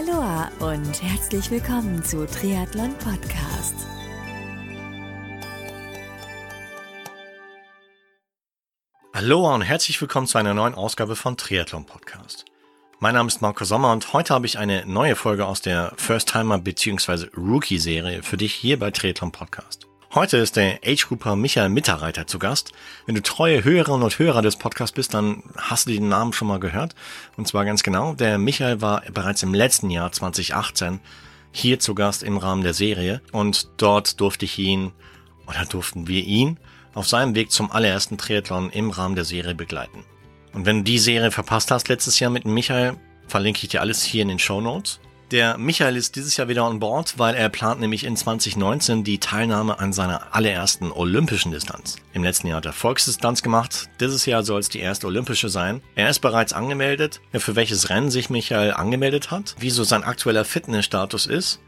Aloha und herzlich willkommen zu Triathlon Podcast. Aloha und herzlich willkommen zu einer neuen Ausgabe von Triathlon Podcast. Mein Name ist Marco Sommer und heute habe ich eine neue Folge aus der First Timer bzw. Rookie Serie für dich hier bei Triathlon Podcast. Heute ist der Age-Grouper Michael Mitterreiter zu Gast. Wenn du treue Hörerinnen und Hörer des Podcasts bist, dann hast du den Namen schon mal gehört. Und zwar ganz genau, der Michael war bereits im letzten Jahr 2018 hier zu Gast im Rahmen der Serie und dort durfte ich ihn oder durften wir ihn auf seinem Weg zum allerersten Triathlon im Rahmen der Serie begleiten. Und wenn du die Serie verpasst hast letztes Jahr mit Michael, verlinke ich dir alles hier in den Show Notes. Der Michael ist dieses Jahr wieder an Bord, weil er plant nämlich in 2019 die Teilnahme an seiner allerersten olympischen Distanz. Im letzten Jahr hat er Volksdistanz gemacht, dieses Jahr soll es die erste olympische sein. Er ist bereits angemeldet, für welches Rennen sich Michael angemeldet hat, wie so sein aktueller Fitnessstatus ist,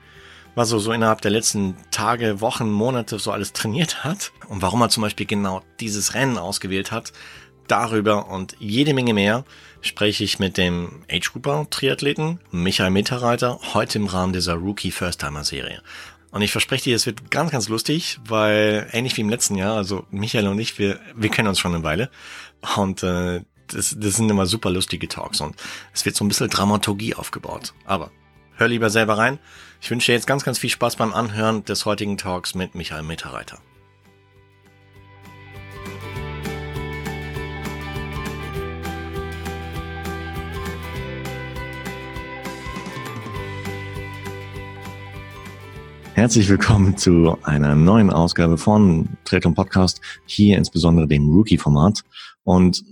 was er so innerhalb der letzten Tage, Wochen, Monate so alles trainiert hat und warum er zum Beispiel genau dieses Rennen ausgewählt hat, darüber und jede Menge mehr spreche ich mit dem Age Grouper Triathleten Michael Mitterreiter heute im Rahmen dieser Rookie First Timer Serie. Und ich verspreche dir, es wird ganz, ganz lustig, weil ähnlich wie im letzten Jahr, also Michael und ich, wir, wir kennen uns schon eine Weile und äh, das, das sind immer super lustige Talks und es wird so ein bisschen Dramaturgie aufgebaut. Aber hör lieber selber rein. Ich wünsche dir jetzt ganz, ganz viel Spaß beim Anhören des heutigen Talks mit Michael Mitterreiter. Herzlich willkommen zu einer neuen Ausgabe von Tretum Podcast, hier insbesondere dem Rookie-Format. Und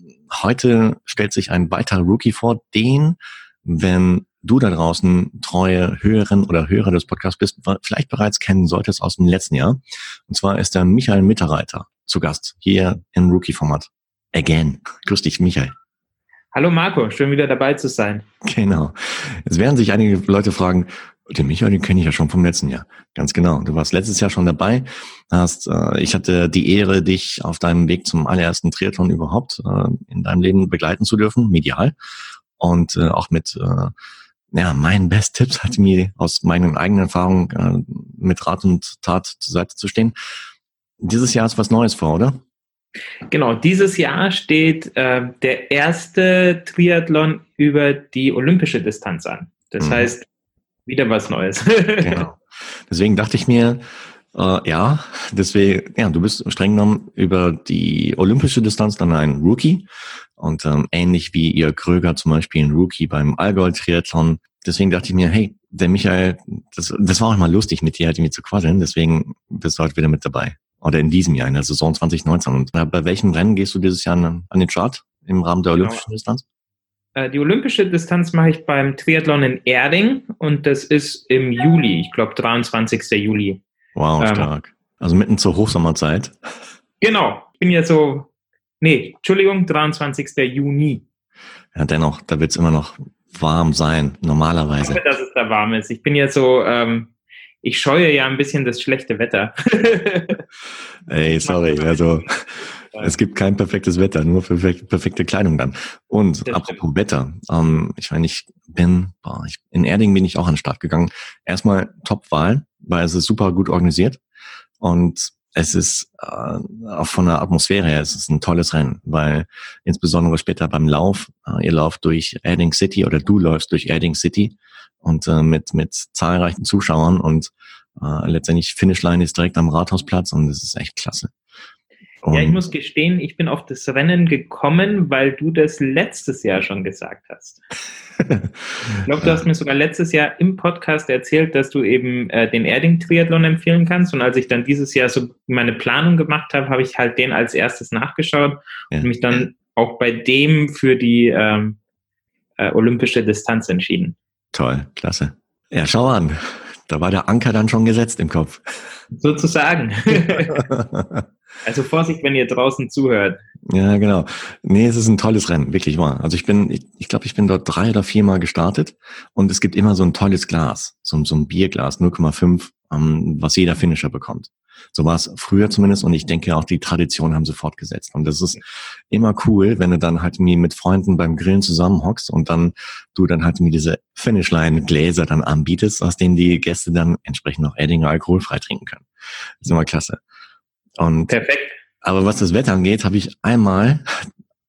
heute stellt sich ein weiterer Rookie vor, den, wenn du da draußen treue Hörerin oder Hörer des Podcasts bist, vielleicht bereits kennen solltest aus dem letzten Jahr. Und zwar ist der Michael Mitterreiter zu Gast hier im Rookie-Format. Again. Grüß dich, Michael. Hallo Marco, schön wieder dabei zu sein. Genau. Es werden sich einige Leute fragen, den Michael, den kenne ich ja schon vom letzten Jahr. Ganz genau. Du warst letztes Jahr schon dabei. Hast, äh, ich hatte die Ehre, dich auf deinem Weg zum allerersten Triathlon überhaupt äh, in deinem Leben begleiten zu dürfen, medial. Und äh, auch mit äh, ja, meinen Best-Tipps hat mir aus meinen eigenen Erfahrungen äh, mit Rat und Tat zur Seite zu stehen. Dieses Jahr ist was Neues vor, oder? Genau, dieses Jahr steht äh, der erste Triathlon über die olympische Distanz an. Das mhm. heißt, wieder was Neues. genau. Deswegen dachte ich mir, äh, ja, deswegen, ja, du bist streng genommen über die olympische Distanz dann ein Rookie und ähm, ähnlich wie ihr Kröger zum Beispiel ein Rookie beim Allgäu-Triathlon. Deswegen dachte ich mir, hey, der Michael, das, das war auch mal lustig mit dir, halt irgendwie zu quasseln, deswegen bist du halt wieder mit dabei. Oder in diesem Jahr, in der Saison 2019. Und bei welchem Rennen gehst du dieses Jahr an, den Chart im Rahmen der olympischen genau. Distanz? Äh, die olympische Distanz mache ich beim Triathlon in Erding und das ist im Juli, ich glaube 23. Juli. Wow, ähm, stark. Also mitten zur Hochsommerzeit. Genau, ich bin ja so, nee, Entschuldigung, 23. Juni. Ja, dennoch, da wird es immer noch warm sein, normalerweise. Ich hoffe, dass es da warm ist. Ich bin ja so, ähm, ich scheue ja ein bisschen das schlechte Wetter. Ey, sorry, also es gibt kein perfektes Wetter, nur perfekte, perfekte Kleidung dann. Und das apropos stimmt. Wetter, ähm, ich meine, ich bin, boah, ich, in Erding bin ich auch an den Start gegangen. Erstmal Top-Wahl, weil es ist super gut organisiert und es ist äh, auch von der Atmosphäre her, es ist ein tolles Rennen, weil insbesondere später beim Lauf, äh, ihr lauft durch Erding City oder du läufst durch Erding City und äh, mit mit zahlreichen Zuschauern und äh, letztendlich Finishline ist direkt am Rathausplatz und es ist echt klasse. Und ja, ich muss gestehen, ich bin auf das Rennen gekommen, weil du das letztes Jahr schon gesagt hast. ich glaube, du hast mir sogar letztes Jahr im Podcast erzählt, dass du eben äh, den Erding-Triathlon empfehlen kannst. Und als ich dann dieses Jahr so meine Planung gemacht habe, habe ich halt den als erstes nachgeschaut ja. und mich dann auch bei dem für die ähm, äh, olympische Distanz entschieden. Toll, klasse. Ja, schau an. Da war der Anker dann schon gesetzt im Kopf. Sozusagen. Also Vorsicht, wenn ihr draußen zuhört. Ja, genau. Nee, es ist ein tolles Rennen, wirklich wahr. Also ich bin, ich, ich glaube, ich bin dort drei oder viermal gestartet und es gibt immer so ein tolles Glas, so, so ein Bierglas, 0,5, ähm, was jeder Finisher bekommt. So war es früher zumindest und ich denke auch die Tradition haben sie fortgesetzt. Und das ist immer cool, wenn du dann halt mit Freunden beim Grillen zusammenhockst und dann du dann halt mir diese Finishline-Gläser dann anbietest, aus denen die Gäste dann entsprechend noch Edding alkoholfrei trinken können. Das ist immer klasse. Und Perfekt. Aber was das Wetter angeht, habe ich einmal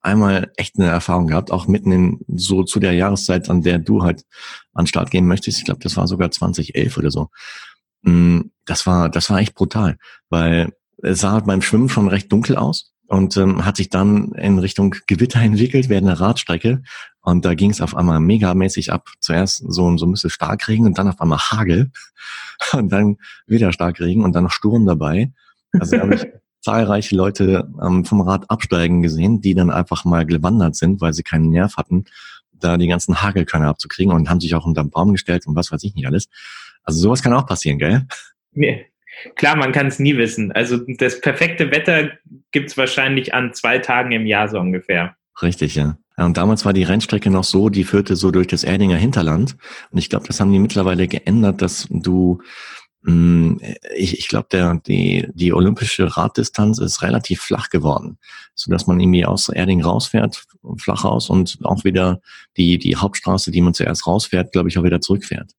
einmal echt eine Erfahrung gehabt, auch mitten in so zu der Jahreszeit, an der du halt an Start gehen möchtest. Ich glaube, das war sogar 2011 oder so. Mm, das war, das war echt brutal, weil es sah halt beim Schwimmen schon recht dunkel aus und ähm, hat sich dann in Richtung Gewitter entwickelt während der Radstrecke und da ging es auf einmal megamäßig ab. Zuerst so, so ein bisschen Starkregen und dann auf einmal Hagel und dann wieder Starkregen und dann noch Sturm dabei. Also da habe ich zahlreiche Leute ähm, vom Rad absteigen gesehen, die dann einfach mal gewandert sind, weil sie keinen Nerv hatten, da die ganzen Hagelkörner abzukriegen und haben sich auch unter den Baum gestellt und was weiß ich nicht alles. Also sowas kann auch passieren, gell? Nee. Klar, man kann es nie wissen. Also das perfekte Wetter gibt's wahrscheinlich an zwei Tagen im Jahr so ungefähr. Richtig, ja. Und damals war die Rennstrecke noch so, die führte so durch das Erdinger Hinterland. Und ich glaube, das haben die mittlerweile geändert, dass du ich, ich glaube, der die die olympische Raddistanz ist relativ flach geworden, so dass man irgendwie aus Erding rausfährt, flach raus und auch wieder die die Hauptstraße, die man zuerst rausfährt, glaube ich, auch wieder zurückfährt.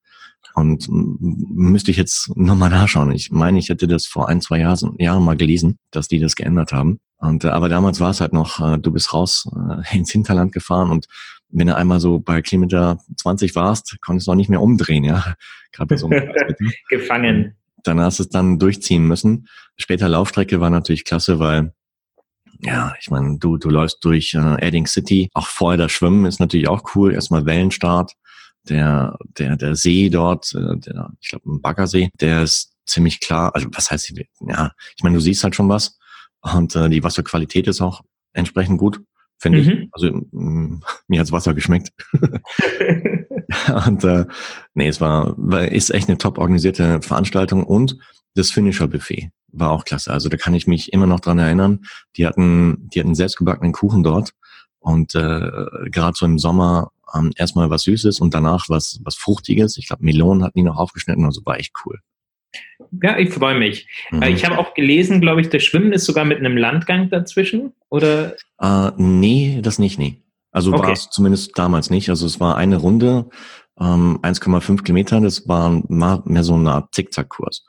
Und müsste ich jetzt nochmal nachschauen. Ich meine, ich hätte das vor ein, zwei Jahren, Jahren mal gelesen, dass die das geändert haben. Und, äh, aber damals war es halt noch, äh, du bist raus äh, ins Hinterland gefahren und wenn du einmal so bei Kilometer 20 warst, konntest du auch nicht mehr umdrehen, ja. Gerade so Gefangen. Dann hast du es dann durchziehen müssen. Später Laufstrecke war natürlich klasse, weil ja, ich meine, du, du läufst durch äh, Edding City. Auch vorher das Schwimmen ist natürlich auch cool. Erstmal Wellenstart. Der, der, der See dort, äh, der, ich glaube, ein Baggersee, der ist ziemlich klar. Also was heißt, ja, ich meine, du siehst halt schon was. Und äh, die Wasserqualität ist auch entsprechend gut finde mhm. ich. Also mh, mm, mir hat's Wasser geschmeckt. und äh, nee, es war, war ist echt eine top organisierte Veranstaltung und das Finisher Buffet war auch klasse. Also da kann ich mich immer noch dran erinnern. Die hatten, die hatten selbstgebackenen Kuchen dort und äh, gerade so im Sommer ähm, erstmal was Süßes und danach was was Fruchtiges. Ich glaube Melonen hatten die noch aufgeschnitten, also war echt cool. Ja, ich freue mich. Mhm. Ich habe auch gelesen, glaube ich, das Schwimmen ist sogar mit einem Landgang dazwischen, oder? Äh, nee, das nicht, nee. Also okay. war es zumindest damals nicht. Also es war eine Runde, ähm, 1,5 Kilometer, das war mehr so eine Art Zickzackkurs.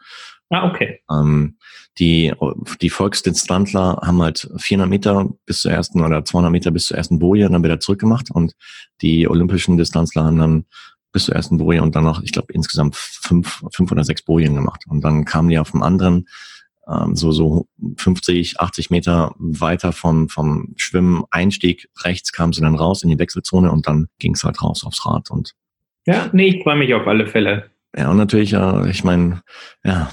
Ah, okay. Ähm, die, die Volksdistanzler haben halt 400 Meter bis zur ersten oder 200 Meter bis zur ersten Boje dann wieder zurückgemacht und die olympischen Distanzler haben dann bis zur ersten Boje und dann noch, ich glaube, insgesamt fünf, fünf oder sechs Bojen gemacht. Und dann kamen die auf dem anderen, ähm, so, so 50, 80 Meter weiter vom, vom Schwimmen-Einstieg rechts kamen sie dann raus in die Wechselzone und dann ging es halt raus aufs Rad. Und ja, nee, ich freue mich auf alle Fälle. Ja, und natürlich, äh, ich meine, ja,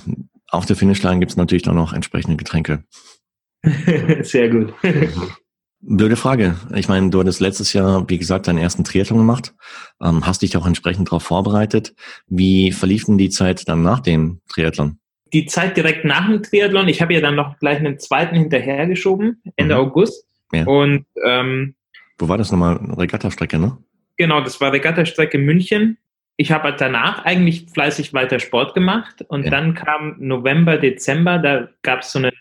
auf der Finishline gibt's natürlich dann noch entsprechende Getränke. Sehr gut. Blöde Frage. Ich meine, du hattest letztes Jahr, wie gesagt, deinen ersten Triathlon gemacht, ähm, hast dich auch entsprechend darauf vorbereitet. Wie verlief denn die Zeit dann nach dem Triathlon? Die Zeit direkt nach dem Triathlon, ich habe ja dann noch gleich einen zweiten hinterhergeschoben, Ende mhm. August. Ja. Und ähm, wo war das nochmal? Regattastrecke, ne? Genau, das war Regattastrecke München ich habe danach eigentlich fleißig weiter Sport gemacht und ja. dann kam November, Dezember, da gab es so, eine,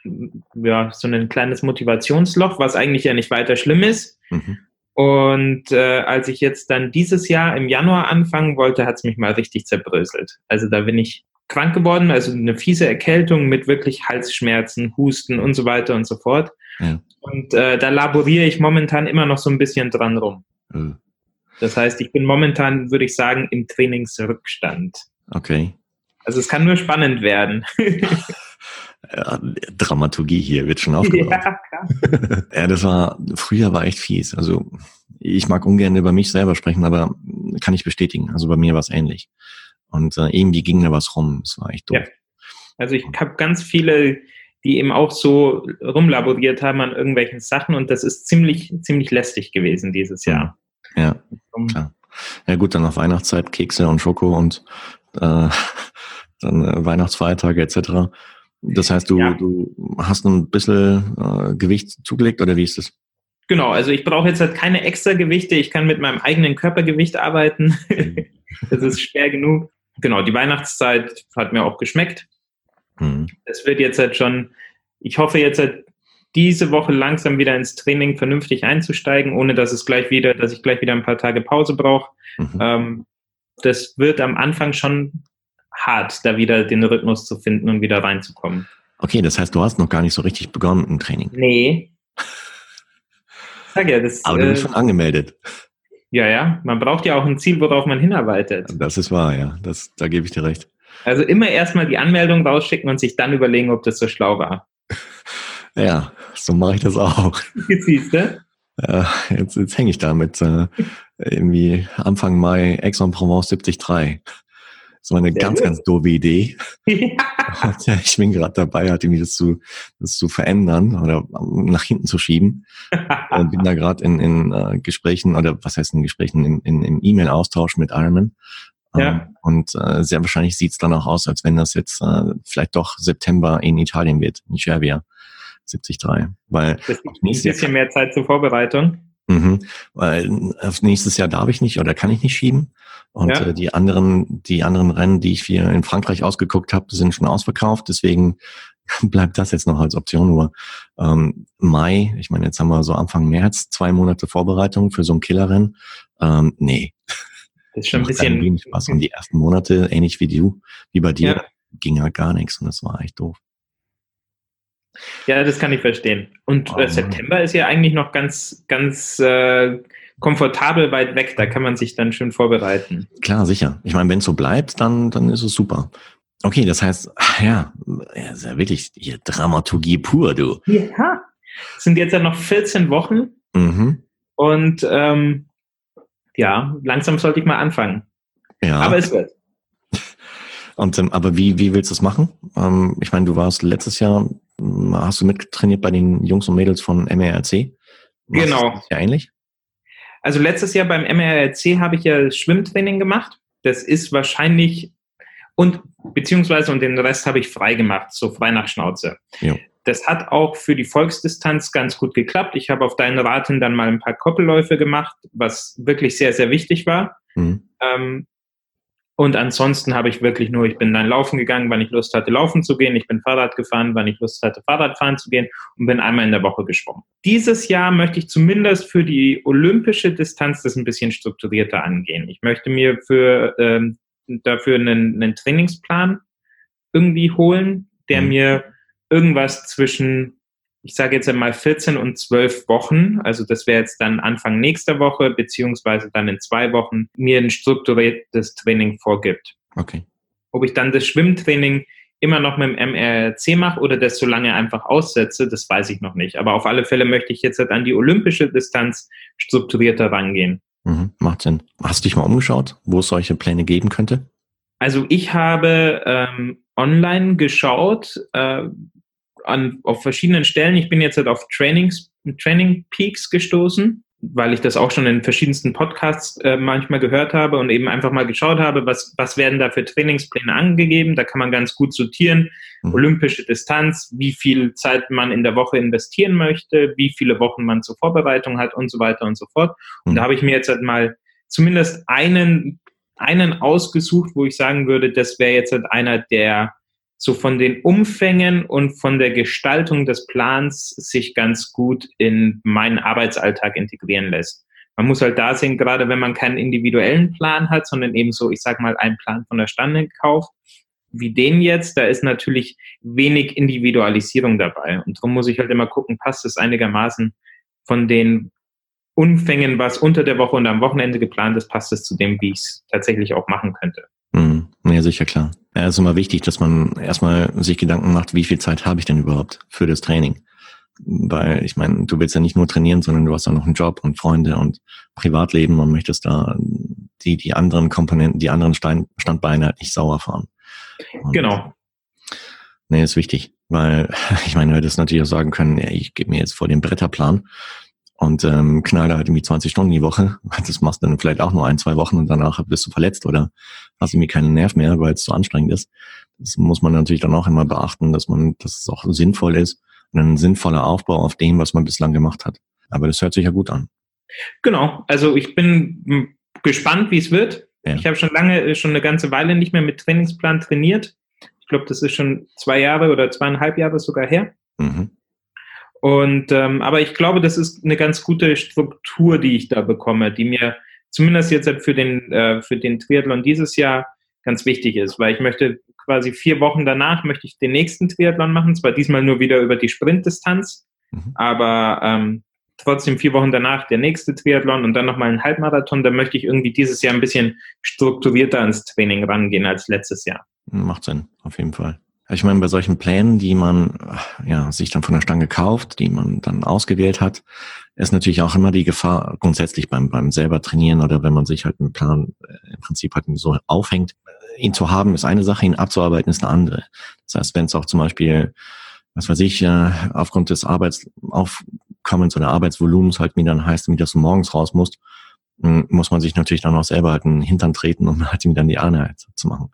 ja, so ein kleines Motivationsloch, was eigentlich ja nicht weiter schlimm ist. Mhm. Und äh, als ich jetzt dann dieses Jahr im Januar anfangen wollte, hat es mich mal richtig zerbröselt. Also da bin ich krank geworden, also eine fiese Erkältung mit wirklich Halsschmerzen, Husten und so weiter und so fort. Ja. Und äh, da laboriere ich momentan immer noch so ein bisschen dran rum. Mhm. Das heißt, ich bin momentan, würde ich sagen, im Trainingsrückstand. Okay. Also es kann nur spannend werden. Ja, Dramaturgie hier wird schon aufgebaut. Ja, klar. ja, das war, früher war echt fies. Also ich mag ungern über mich selber sprechen, aber kann ich bestätigen. Also bei mir war es ähnlich. Und äh, irgendwie ging da was rum. Es war echt doof. Ja. Also ich habe ganz viele, die eben auch so rumlaboriert haben an irgendwelchen Sachen und das ist ziemlich, ziemlich lästig gewesen dieses Jahr. Ja, klar. Ja gut, dann auf Weihnachtszeit Kekse und Schoko und äh, dann äh, Weihnachtsfeiertage etc. Das heißt, du, ja. du hast ein bisschen äh, Gewicht zugelegt oder wie ist das? Genau, also ich brauche jetzt halt keine extra Gewichte. Ich kann mit meinem eigenen Körpergewicht arbeiten. das ist schwer genug. Genau, die Weihnachtszeit hat mir auch geschmeckt. Mhm. Es wird jetzt halt schon, ich hoffe jetzt halt diese Woche langsam wieder ins Training vernünftig einzusteigen, ohne dass es gleich wieder, dass ich gleich wieder ein paar Tage Pause brauche. Mhm. Ähm, das wird am Anfang schon hart, da wieder den Rhythmus zu finden und wieder reinzukommen. Okay, das heißt, du hast noch gar nicht so richtig begonnen im Training. Nee. Sag ja, das, Aber du bist äh, schon angemeldet. Ja, ja. Man braucht ja auch ein Ziel, worauf man hinarbeitet. Das ist wahr, ja. Das, da gebe ich dir recht. Also immer erstmal die Anmeldung rausschicken und sich dann überlegen, ob das so schlau war. Ja, so mache ich das auch. Siehst du? Ja, jetzt, jetzt hänge ich da mit äh, irgendwie Anfang Mai Aix-en-Provence 73. Das war eine Sehr ganz, gut. ganz doofe Idee. Ja. ich bin gerade dabei, halt irgendwie das zu, das zu verändern oder nach hinten zu schieben. Und bin da gerade in, in uh, Gesprächen, oder was heißt in Gesprächen, in, in, im E-Mail-Austausch mit Ironman. Ja. Ähm, und äh, sehr wahrscheinlich sieht es dann auch aus, als wenn das jetzt äh, vielleicht doch September in Italien wird, in Cervia 73. Weil das ein bisschen mehr Zeit zur Vorbereitung. Mhm, weil auf nächstes Jahr darf ich nicht oder kann ich nicht schieben. Und ja. äh, die anderen, die anderen Rennen, die ich hier in Frankreich ausgeguckt habe, sind schon ausverkauft. Deswegen bleibt das jetzt noch als Option. Nur ähm, Mai, ich meine, jetzt haben wir so Anfang März zwei Monate Vorbereitung für so ein Killerrennen. Ähm, nee. Das ist schon ein bisschen wenig Spaß. Und die ersten Monate, ähnlich wie du, wie bei dir, ja. ging halt gar nichts und das war echt doof. Ja, das kann ich verstehen. Und äh, oh, September ist ja eigentlich noch ganz, ganz äh, komfortabel weit weg. Da kann man sich dann schön vorbereiten. Klar, sicher. Ich meine, wenn es so bleibt, dann, dann ist es super. Okay, das heißt, ja, ist ja wirklich hier Dramaturgie pur, du. Ja. Es sind jetzt ja noch 14 Wochen. Mhm. Und ähm, ja, langsam sollte ich mal anfangen. Ja. Aber es wird. Und ähm, aber wie, wie willst du es machen? Ähm, ich meine, du warst letztes Jahr, hast du mittrainiert bei den Jungs und Mädels von MRC? Genau. Ja ähnlich? Also letztes Jahr beim MRC habe ich ja Schwimmtraining gemacht. Das ist wahrscheinlich und beziehungsweise und den Rest habe ich frei gemacht, so frei nach Schnauze. Ja. Das hat auch für die Volksdistanz ganz gut geklappt. Ich habe auf deinen Raten dann mal ein paar Koppelläufe gemacht, was wirklich sehr, sehr wichtig war. Mhm. Ähm, und ansonsten habe ich wirklich nur, ich bin dann laufen gegangen, wann ich Lust hatte, laufen zu gehen. Ich bin Fahrrad gefahren, wann ich Lust hatte, Fahrradfahren zu gehen und bin einmal in der Woche geschwommen. Dieses Jahr möchte ich zumindest für die olympische Distanz das ein bisschen strukturierter angehen. Ich möchte mir für, ähm, dafür einen, einen Trainingsplan irgendwie holen, der mhm. mir irgendwas zwischen ich sage jetzt einmal 14 und 12 Wochen, also das wäre jetzt dann Anfang nächster Woche, beziehungsweise dann in zwei Wochen, mir ein strukturiertes Training vorgibt. Okay. Ob ich dann das Schwimmtraining immer noch mit dem MRC mache oder das so lange einfach aussetze, das weiß ich noch nicht. Aber auf alle Fälle möchte ich jetzt halt an die olympische Distanz strukturierter rangehen. Mhm, macht Sinn. Hast du dich mal umgeschaut, wo es solche Pläne geben könnte? Also ich habe ähm, online geschaut, äh, an, auf verschiedenen Stellen. Ich bin jetzt halt auf Trainings, Training Peaks gestoßen, weil ich das auch schon in verschiedensten Podcasts äh, manchmal gehört habe und eben einfach mal geschaut habe, was, was werden da für Trainingspläne angegeben. Da kann man ganz gut sortieren. Mhm. Olympische Distanz, wie viel Zeit man in der Woche investieren möchte, wie viele Wochen man zur Vorbereitung hat und so weiter und so fort. Und mhm. da habe ich mir jetzt halt mal zumindest einen, einen ausgesucht, wo ich sagen würde, das wäre jetzt halt einer der so von den Umfängen und von der Gestaltung des Plans sich ganz gut in meinen Arbeitsalltag integrieren lässt. Man muss halt da sehen, gerade wenn man keinen individuellen Plan hat, sondern eben so, ich sag mal, einen Plan von der Stange kauft, wie den jetzt, da ist natürlich wenig Individualisierung dabei. Und darum muss ich halt immer gucken, passt es einigermaßen von den Umfängen, was unter der Woche und am Wochenende geplant ist, passt es zu dem, wie ich es tatsächlich auch machen könnte. Mhm. Ja, sicher, klar. Ja, es ist immer wichtig, dass man erstmal sich Gedanken macht, wie viel Zeit habe ich denn überhaupt für das Training? Weil ich meine, du willst ja nicht nur trainieren, sondern du hast auch noch einen Job und Freunde und Privatleben und möchtest da die, die anderen Komponenten, die anderen Stein, Standbeine halt nicht sauer fahren. Und genau. Nee, ist wichtig, weil ich meine, du hättest natürlich auch sagen können, ja, ich gebe mir jetzt vor den Bretterplan und ähm, knall da halt irgendwie 20 Stunden die Woche. Das machst du dann vielleicht auch nur ein, zwei Wochen und danach bist du verletzt oder hast irgendwie keinen Nerv mehr, weil es zu anstrengend ist. Das muss man natürlich dann auch immer beachten, dass man, dass es auch sinnvoll ist und ein sinnvoller Aufbau auf dem, was man bislang gemacht hat. Aber das hört sich ja gut an. Genau. Also ich bin gespannt, wie es wird. Ja. Ich habe schon lange, schon eine ganze Weile nicht mehr mit Trainingsplan trainiert glaube, das ist schon zwei Jahre oder zweieinhalb Jahre sogar her. Mhm. Und ähm, aber ich glaube, das ist eine ganz gute Struktur, die ich da bekomme, die mir zumindest jetzt für den äh, für den Triathlon dieses Jahr ganz wichtig ist, weil ich möchte quasi vier Wochen danach möchte ich den nächsten Triathlon machen, zwar diesmal nur wieder über die Sprintdistanz, mhm. aber ähm, trotzdem vier Wochen danach der nächste Triathlon und dann nochmal ein Halbmarathon. Da möchte ich irgendwie dieses Jahr ein bisschen strukturierter ans Training rangehen als letztes Jahr. Macht Sinn, auf jeden Fall. Ich meine, bei solchen Plänen, die man ja sich dann von der Stange kauft, die man dann ausgewählt hat, ist natürlich auch immer die Gefahr grundsätzlich beim beim selber trainieren oder wenn man sich halt einen Plan äh, im Prinzip halt so aufhängt, ihn zu haben ist eine Sache, ihn abzuarbeiten ist eine andere. Das heißt, wenn es auch zum Beispiel was weiß ich, äh, aufgrund des Arbeitsaufkommens oder Arbeitsvolumens halt mir dann heißt, wie das morgens raus muss, muss man sich natürlich dann auch selber halt einen Hintern treten, um halt mir dann die Ahne zu machen.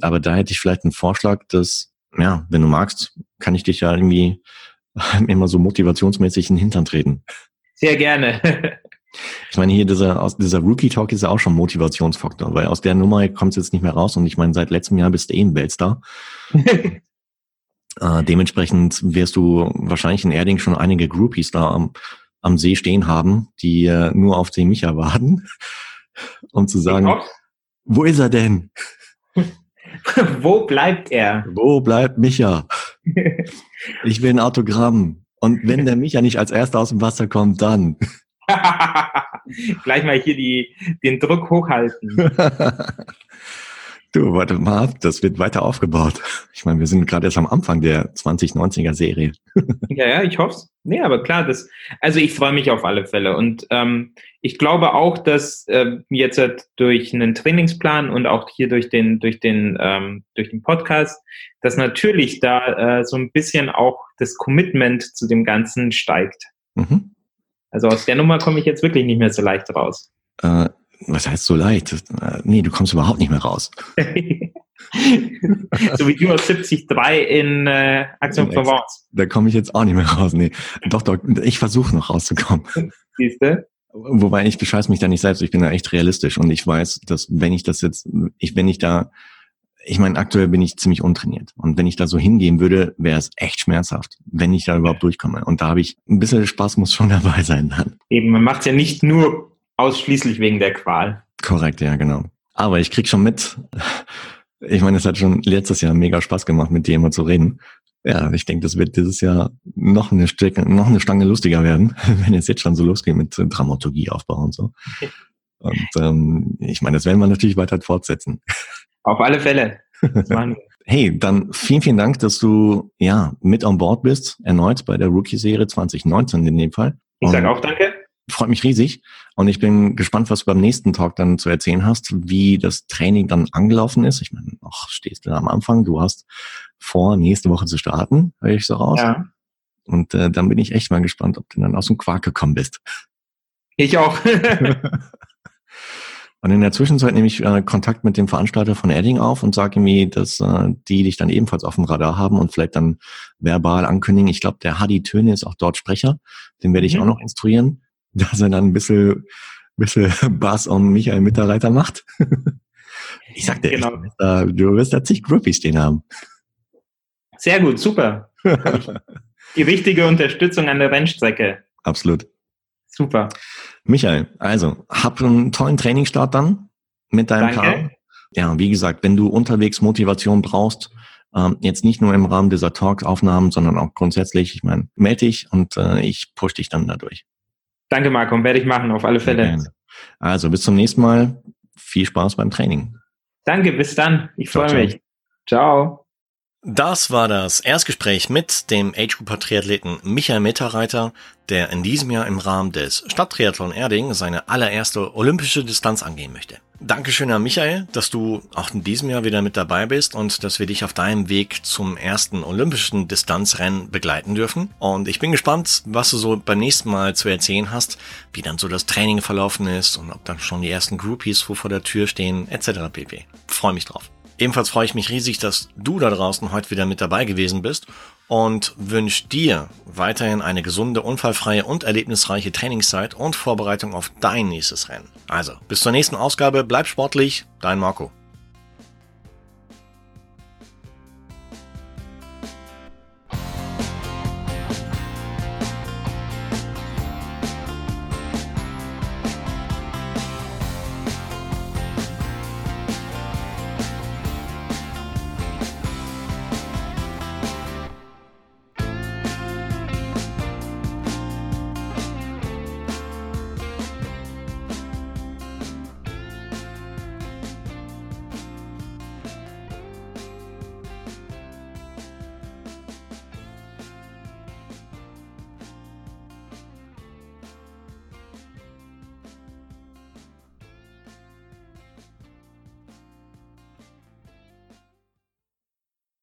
Aber da hätte ich vielleicht einen Vorschlag, dass, ja, wenn du magst, kann ich dich ja irgendwie immer so motivationsmäßig in den Hintern treten. Sehr gerne. Ich meine, hier dieser, aus dieser Rookie-Talk ist ja auch schon Motivationsfaktor, weil aus der Nummer kommt es jetzt nicht mehr raus und ich meine, seit letztem Jahr bist du eh ein Weltstar. Äh, dementsprechend wirst du wahrscheinlich in Erding schon einige Groupies da am, am See stehen haben, die äh, nur auf den Micha warten, um zu sagen, wo ist er denn? wo bleibt er? Wo bleibt Micha? Ich will ein Autogramm. Und wenn der Micha nicht als erster aus dem Wasser kommt, dann. Gleich mal hier die, den Druck hochhalten. Du, warte mal ab, das wird weiter aufgebaut. Ich meine, wir sind gerade erst am Anfang der 2090er Serie. Ja, ja, ich hoffe es. Nee, aber klar, das, also ich freue mich auf alle Fälle. Und ähm, ich glaube auch, dass äh, jetzt halt durch einen Trainingsplan und auch hier durch den, durch den, ähm, durch den Podcast, dass natürlich da äh, so ein bisschen auch das Commitment zu dem Ganzen steigt. Mhm. Also aus der Nummer komme ich jetzt wirklich nicht mehr so leicht raus. Äh, was heißt so leicht? Äh, nee, du kommst überhaupt nicht mehr raus. so wie du aus 73 in äh, Aktion Provence. Da komme ich jetzt auch nicht mehr raus. Nee, doch, doch, ich versuche noch rauszukommen. Siehst du? Wobei ich bescheiß mich da nicht selbst, ich bin da echt realistisch und ich weiß, dass wenn ich das jetzt, ich, wenn ich da, ich meine, aktuell bin ich ziemlich untrainiert und wenn ich da so hingehen würde, wäre es echt schmerzhaft, wenn ich da überhaupt durchkomme. Und da habe ich ein bisschen Spaß muss schon dabei sein dann. Eben, man macht ja nicht nur Ausschließlich wegen der Qual. Korrekt, ja, genau. Aber ich krieg schon mit. Ich meine, es hat schon letztes Jahr mega Spaß gemacht, mit dir immer zu reden. Ja, ich denke, das wird dieses Jahr noch eine Strecke, noch eine Stange lustiger werden, wenn es jetzt schon so losgeht mit Dramaturgieaufbau und so. Und ähm, ich meine, das werden wir natürlich weiter fortsetzen. Auf alle Fälle. hey, dann vielen, vielen Dank, dass du ja mit on board bist, erneut bei der Rookie-Serie 2019 in dem Fall. Ich sage auch danke freut mich riesig und ich bin gespannt, was du beim nächsten Talk dann zu erzählen hast, wie das Training dann angelaufen ist. Ich meine, noch stehst du da am Anfang, du hast vor, nächste Woche zu starten, höre ich so raus. Ja. Und äh, dann bin ich echt mal gespannt, ob du dann aus dem Quark gekommen bist. Ich auch. und in der Zwischenzeit nehme ich äh, Kontakt mit dem Veranstalter von Edding auf und sage ihm, dass äh, die dich dann ebenfalls auf dem Radar haben und vielleicht dann verbal ankündigen. Ich glaube, der Hadi Töne ist auch dort Sprecher. Den werde ich mhm. auch noch instruieren dass er dann ein bisschen, bisschen Bass und Michael Mitterreiter macht. Ich sagte, genau. du wirst da zig Groupies stehen haben. Sehr gut, super. Die richtige Unterstützung an der Rennstrecke. Absolut. Super. Michael, also, hab einen tollen Trainingsstart dann mit deinem Danke. Ja, wie gesagt, wenn du unterwegs Motivation brauchst, ähm, jetzt nicht nur im Rahmen dieser Talk-Aufnahmen, sondern auch grundsätzlich, ich meine, melde dich und äh, ich push dich dann dadurch. Danke, Marco. Werde ich machen, auf alle Fälle. Also bis zum nächsten Mal. Viel Spaß beim Training. Danke, bis dann. Ich freue mich. Ciao. Das war das Erstgespräch mit dem Age-Grouper-Triathleten Michael Mitterreiter, der in diesem Jahr im Rahmen des Stadttriathlon Erding seine allererste olympische Distanz angehen möchte. Dankeschön an Michael, dass du auch in diesem Jahr wieder mit dabei bist und dass wir dich auf deinem Weg zum ersten olympischen Distanzrennen begleiten dürfen. Und ich bin gespannt, was du so beim nächsten Mal zu erzählen hast, wie dann so das Training verlaufen ist und ob dann schon die ersten Groupies vor der Tür stehen, etc. pp. Freue mich drauf. Ebenfalls freue ich mich riesig, dass du da draußen heute wieder mit dabei gewesen bist und wünsche dir weiterhin eine gesunde, unfallfreie und erlebnisreiche Trainingszeit und Vorbereitung auf dein nächstes Rennen. Also, bis zur nächsten Ausgabe, bleib sportlich, dein Marco.